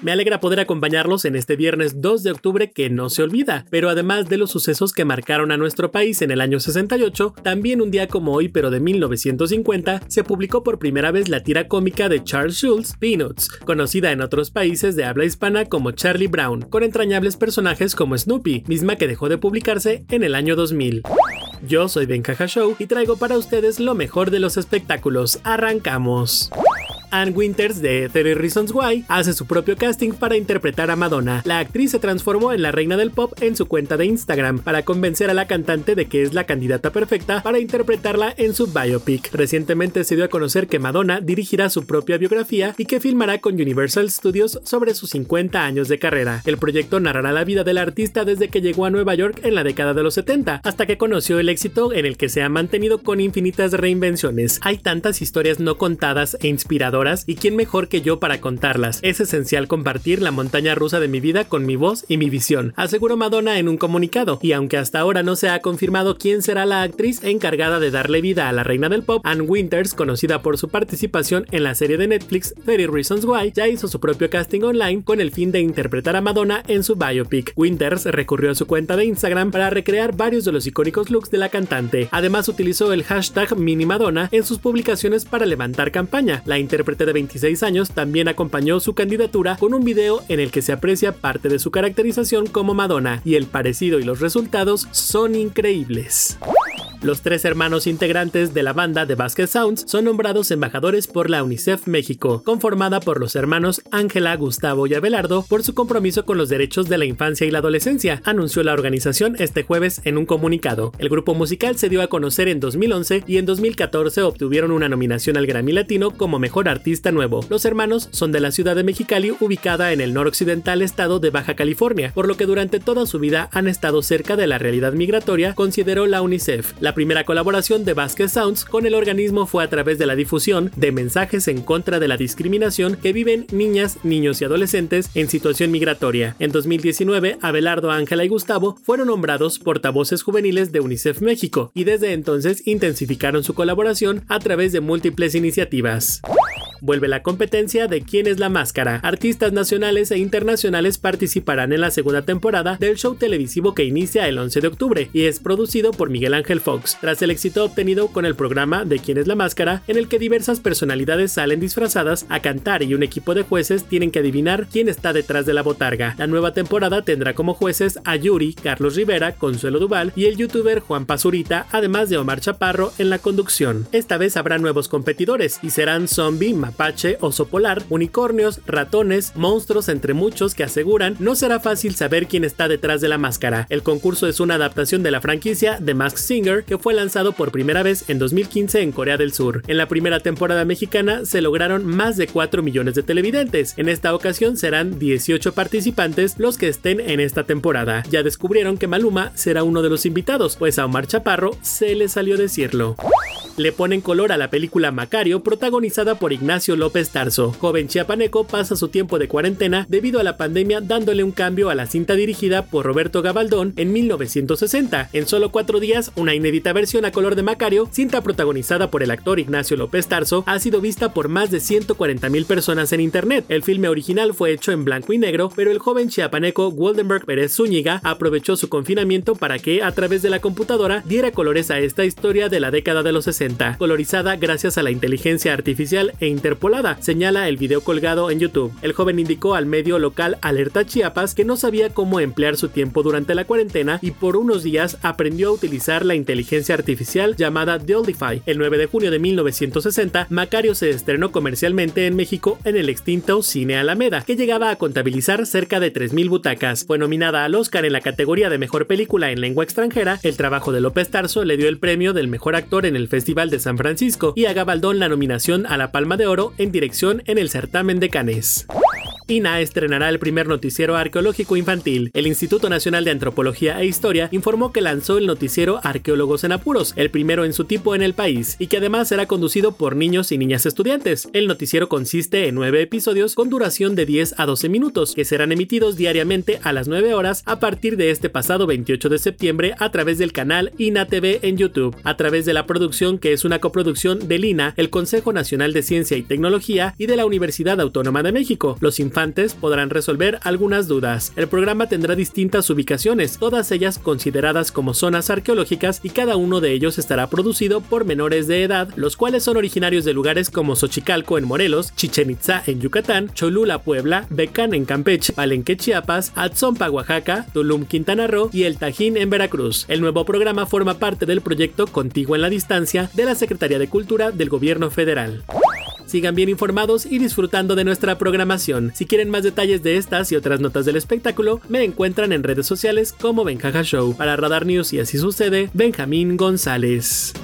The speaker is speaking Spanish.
Me alegra poder acompañarlos en este viernes 2 de octubre que no se olvida, pero además de los sucesos que marcaron a nuestro país en el año 68, también un día como hoy pero de 1950 se publicó por primera vez la tira cómica de Charles Schulz, Peanuts, conocida en otros países de habla hispana como Charlie Brown, con entrañables personajes como Snoopy, misma que dejó de publicarse en el año 2000. Yo soy Ben Show y traigo para ustedes lo mejor de los espectáculos. Arrancamos. Anne Winters de 30 Reasons Why hace su propio casting para interpretar a Madonna. La actriz se transformó en la reina del pop en su cuenta de Instagram para convencer a la cantante de que es la candidata perfecta para interpretarla en su biopic. Recientemente se dio a conocer que Madonna dirigirá su propia biografía y que filmará con Universal Studios sobre sus 50 años de carrera. El proyecto narrará la vida del artista desde que llegó a Nueva York en la década de los 70 hasta que conoció el éxito en el que se ha mantenido con infinitas reinvenciones. Hay tantas historias no contadas e inspiradoras y quién mejor que yo para contarlas. Es esencial compartir la montaña rusa de mi vida con mi voz y mi visión, aseguró Madonna en un comunicado, y aunque hasta ahora no se ha confirmado quién será la actriz encargada de darle vida a la reina del pop, Anne Winters, conocida por su participación en la serie de Netflix 30 Reasons Why, ya hizo su propio casting online con el fin de interpretar a Madonna en su biopic. Winters recurrió a su cuenta de Instagram para recrear varios de los icónicos looks de la cantante. Además utilizó el hashtag MiniMadonna en sus publicaciones para levantar campaña. La de 26 años también acompañó su candidatura con un video en el que se aprecia parte de su caracterización como Madonna y el parecido y los resultados son increíbles. Los tres hermanos integrantes de la banda de Basket Sounds son nombrados embajadores por la UNICEF México, conformada por los hermanos Ángela, Gustavo y Abelardo por su compromiso con los derechos de la infancia y la adolescencia, anunció la organización este jueves en un comunicado. El grupo musical se dio a conocer en 2011 y en 2014 obtuvieron una nominación al Grammy Latino como Mejor Artista Nuevo. Los hermanos son de la ciudad de Mexicali, ubicada en el noroccidental estado de Baja California, por lo que durante toda su vida han estado cerca de la realidad migratoria, consideró la UNICEF. Primera colaboración de Basket Sounds con el organismo fue a través de la difusión de mensajes en contra de la discriminación que viven niñas, niños y adolescentes en situación migratoria. En 2019, Abelardo, Ángela y Gustavo fueron nombrados portavoces juveniles de UNICEF México y desde entonces intensificaron su colaboración a través de múltiples iniciativas. Vuelve la competencia de quién es la máscara. Artistas nacionales e internacionales participarán en la segunda temporada del show televisivo que inicia el 11 de octubre y es producido por Miguel Ángel Fox, tras el éxito obtenido con el programa de quién es la máscara, en el que diversas personalidades salen disfrazadas a cantar y un equipo de jueces tienen que adivinar quién está detrás de la botarga. La nueva temporada tendrá como jueces a Yuri, Carlos Rivera, Consuelo Duval y el youtuber Juan Pazurita, además de Omar Chaparro en la conducción. Esta vez habrá nuevos competidores y serán Zombie, mapache, oso polar, unicornios, ratones, monstruos entre muchos que aseguran no será fácil saber quién está detrás de la máscara. El concurso es una adaptación de la franquicia The Mask Singer que fue lanzado por primera vez en 2015 en Corea del Sur. En la primera temporada mexicana se lograron más de 4 millones de televidentes. En esta ocasión serán 18 participantes los que estén en esta temporada. Ya descubrieron que Maluma será uno de los invitados, pues a Omar Chaparro se le salió decirlo le ponen color a la película Macario protagonizada por Ignacio López Tarso. Joven chiapaneco pasa su tiempo de cuarentena debido a la pandemia dándole un cambio a la cinta dirigida por Roberto Gabaldón en 1960. En solo cuatro días, una inédita versión a color de Macario, cinta protagonizada por el actor Ignacio López Tarso, ha sido vista por más de 140 mil personas en internet. El filme original fue hecho en blanco y negro, pero el joven chiapaneco Waldenberg Pérez Zúñiga aprovechó su confinamiento para que, a través de la computadora, diera colores a esta historia de la década de los 60 colorizada gracias a la inteligencia artificial e interpolada, señala el video colgado en YouTube. El joven indicó al medio local Alerta Chiapas que no sabía cómo emplear su tiempo durante la cuarentena y por unos días aprendió a utilizar la inteligencia artificial llamada Deldify. El 9 de junio de 1960, Macario se estrenó comercialmente en México en el extinto Cine Alameda, que llegaba a contabilizar cerca de 3.000 butacas. Fue nominada al Oscar en la categoría de Mejor Película en Lengua Extranjera. El trabajo de López Tarso le dio el premio del Mejor Actor en el Festival de San Francisco y a Gabaldón la nominación a la Palma de Oro en dirección en el certamen de Cannes. INA estrenará el primer noticiero arqueológico infantil. El Instituto Nacional de Antropología e Historia informó que lanzó el noticiero Arqueólogos en Apuros, el primero en su tipo en el país, y que además será conducido por niños y niñas estudiantes. El noticiero consiste en nueve episodios con duración de 10 a 12 minutos, que serán emitidos diariamente a las 9 horas a partir de este pasado 28 de septiembre a través del canal INA TV en YouTube, a través de la producción que es una coproducción del INA, el Consejo Nacional de Ciencia y Tecnología y de la Universidad Autónoma de México. Los podrán resolver algunas dudas. El programa tendrá distintas ubicaciones, todas ellas consideradas como zonas arqueológicas y cada uno de ellos estará producido por menores de edad, los cuales son originarios de lugares como Xochicalco en Morelos, Chichen Itza en Yucatán, Cholula, Puebla, Becán en Campeche, Palenque, Chiapas, Atzompa, Oaxaca, Tulum, Quintana Roo y El Tajín en Veracruz. El nuevo programa forma parte del proyecto Contigo en la Distancia de la Secretaría de Cultura del Gobierno Federal. Sigan bien informados y disfrutando de nuestra programación. Si quieren más detalles de estas y otras notas del espectáculo, me encuentran en redes sociales como Benjaja Show. Para Radar News y así sucede, Benjamín González.